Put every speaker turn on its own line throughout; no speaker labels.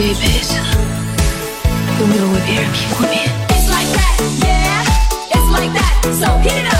집이 배잖아 용기로 왜 It's like that, yeah It's like that, so heat it up.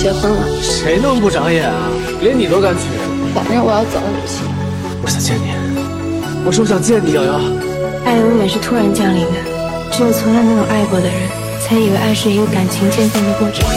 结婚了。
谁那么不长眼啊？连你都敢娶？
反正我要走了，不行。
我想见你，我说我想见你，瑶瑶。
爱永远是突然降临的，只有从来没有爱过的人，才以为爱是一个感情渐变的过程。